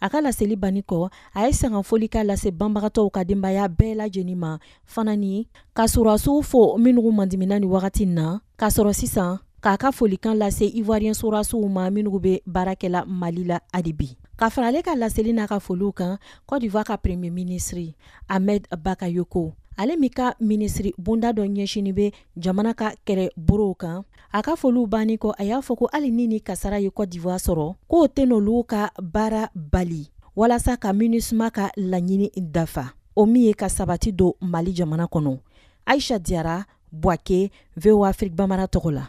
A ka laeli ban kɔ a ye sangafoli ka lase banbagatɔ ka denbayaya bɛɛ la lajɛlen ma fana ni ka sɔrɔsiw fɔ minnu mandimina ni wagati in na ka sɔrɔ sisan k'a ka folikan lase iwasɔrɔsiww ma minnu bɛ baarakɛla mali la alibi ka fara ale ka laeli n'a ka foliw kan kɔ de fɔ ka premee minisiriri a mɛ ba ka yeko ale min ka minisiriri bonda dɔ ɲɛsin bɛ jamana ka kɛlɛbolow kan A ka foliw bannen kɔ, a y'a fɔ ko hali ni nin kasara ye Cote d'Ivoire sɔrɔ, k'o tɛ na olu ka baara bali walasa ka Minusma ka laɲini dafa, o min ye ka sabati don Mali jamana kɔnɔ. Aïcha Diarra, Bouaké, VOA Afrique Bambara tɔgɔ la.